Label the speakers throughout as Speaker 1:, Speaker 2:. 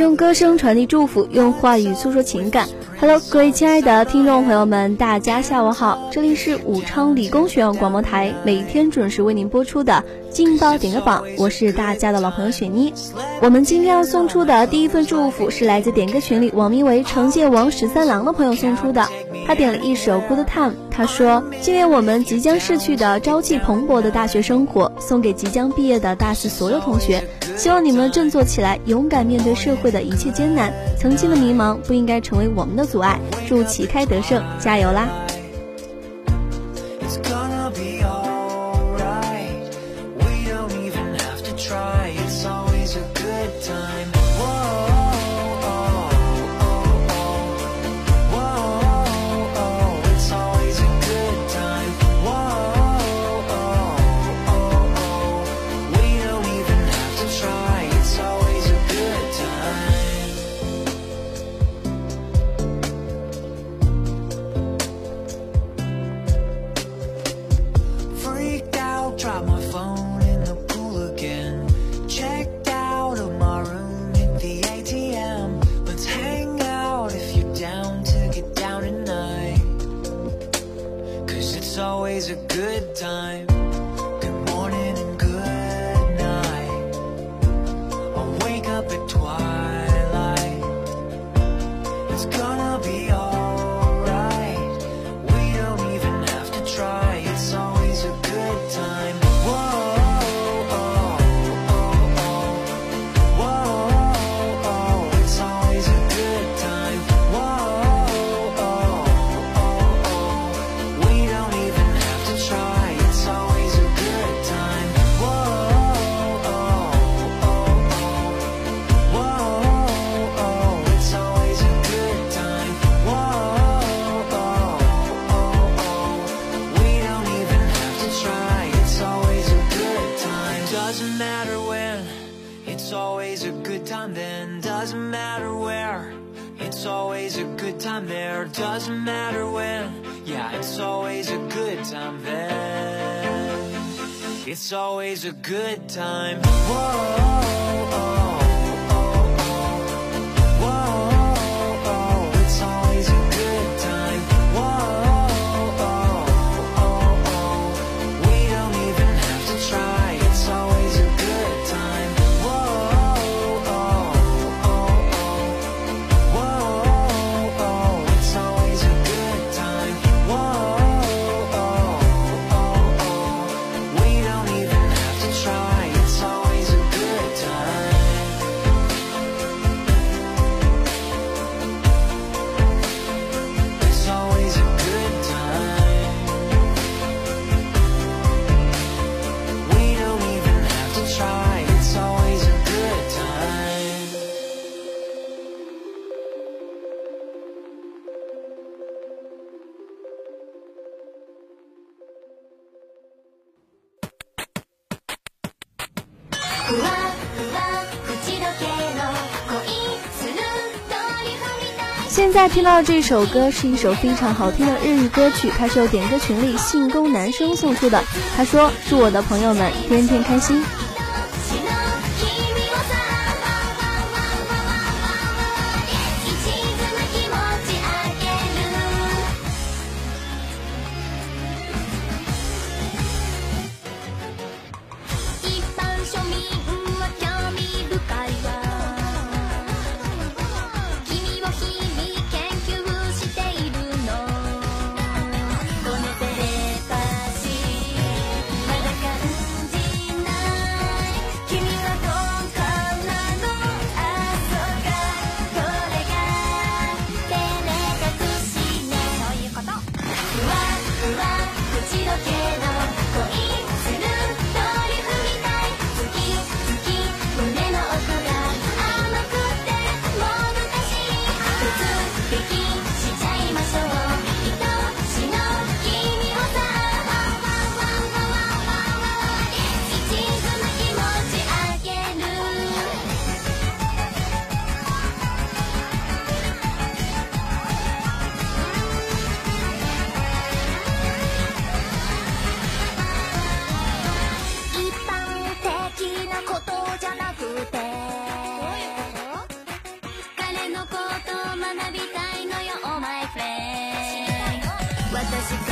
Speaker 1: 用歌声传递祝福，用话语诉说情感。Hello，各位亲爱的听众朋友们，大家下午好，这里是武昌理工学院广播台，每天准时为您播出的劲爆点歌榜，我是大家的老朋友雪妮。我们今天要送出的第一份祝福是来自点歌群里网名为“惩戒王十三郎”的朋友送出的。他点了一首《Good Time》，他说：“纪念我们即将逝去的朝气蓬勃的大学生活，送给即将毕业的大四所有同学，希望你们振作起来，勇敢面对社会的一切艰难。曾经的迷茫不应该成为我们的阻碍。祝旗开得胜，加油啦！”
Speaker 2: matter where It's always a good time
Speaker 1: there Doesn't matter when Yeah, it's always a good time then It's always a good time
Speaker 2: Whoa,
Speaker 1: oh, oh. oh. 现在听到的这首歌是一首非常好听的日语歌曲，它是由点歌群里姓宫男生送出的。他说：“祝我的朋友们天天开心。”
Speaker 3: Até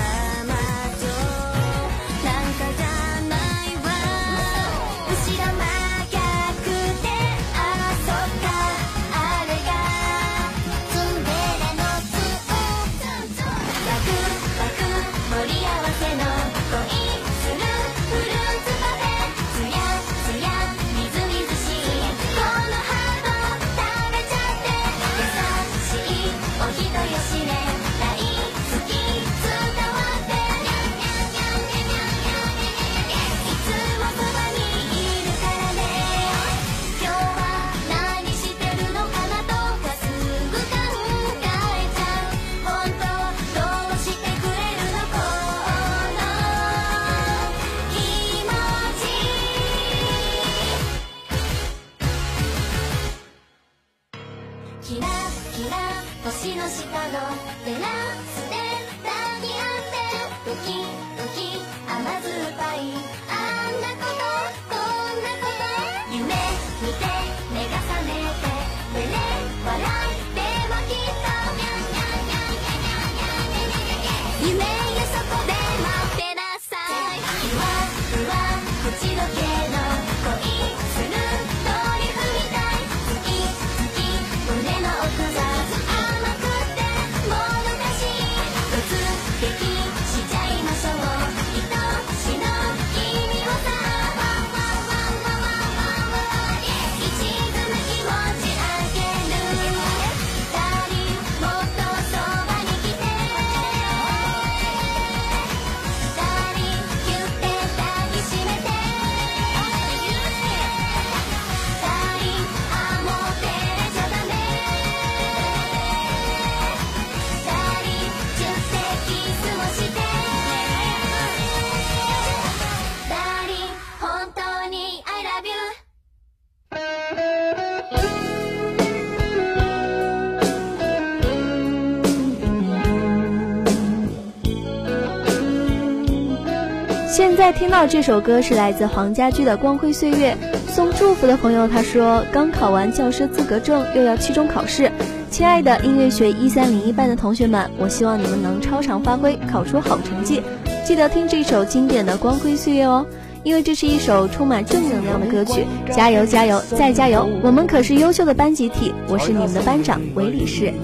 Speaker 3: 在听到这首歌是来自黄家驹的《光辉岁月》，送祝福的朋友，他说刚考完教师资格证，又要期中考试。亲爱的音乐学一三零一班的同学们，我希望你们能超常发挥，考出好成绩。记得听这首经典的《光辉岁月》哦，因为这是一首充满正能量的歌曲。加油，加油，再加油！我们可是优秀的班集体，我是你们的班长韦礼士。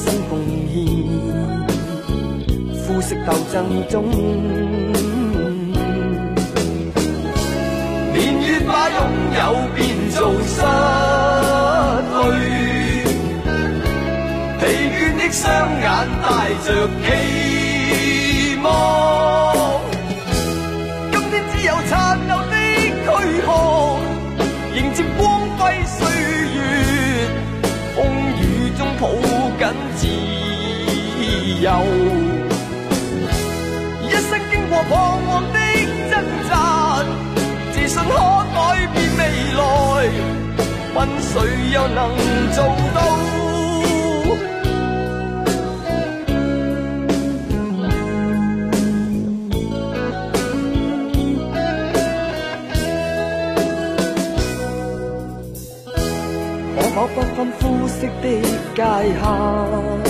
Speaker 4: 新奉献，肤色斗争中，年月把拥有变做失去，疲倦的双眼带着期望。由一生经过彷徨的挣扎，自信可改变未来，问谁又能做到？可否不分肤色的界限？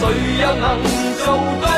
Speaker 4: 谁又能做到？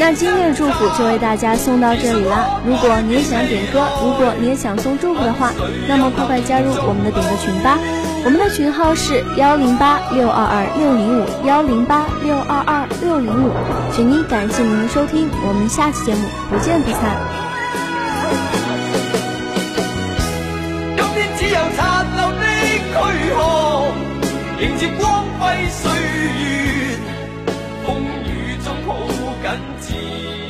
Speaker 5: 那今天的祝福就为大家送到这里啦！如果你也想点歌，如果你也想送祝福的话，那么快快加入我们的点歌群吧！我们的群号是幺零八六二二六零五幺零八六二二六零五。请您感谢您的收听，我们下期节目不见不散。
Speaker 4: 迎接光辉岁月。Jesus.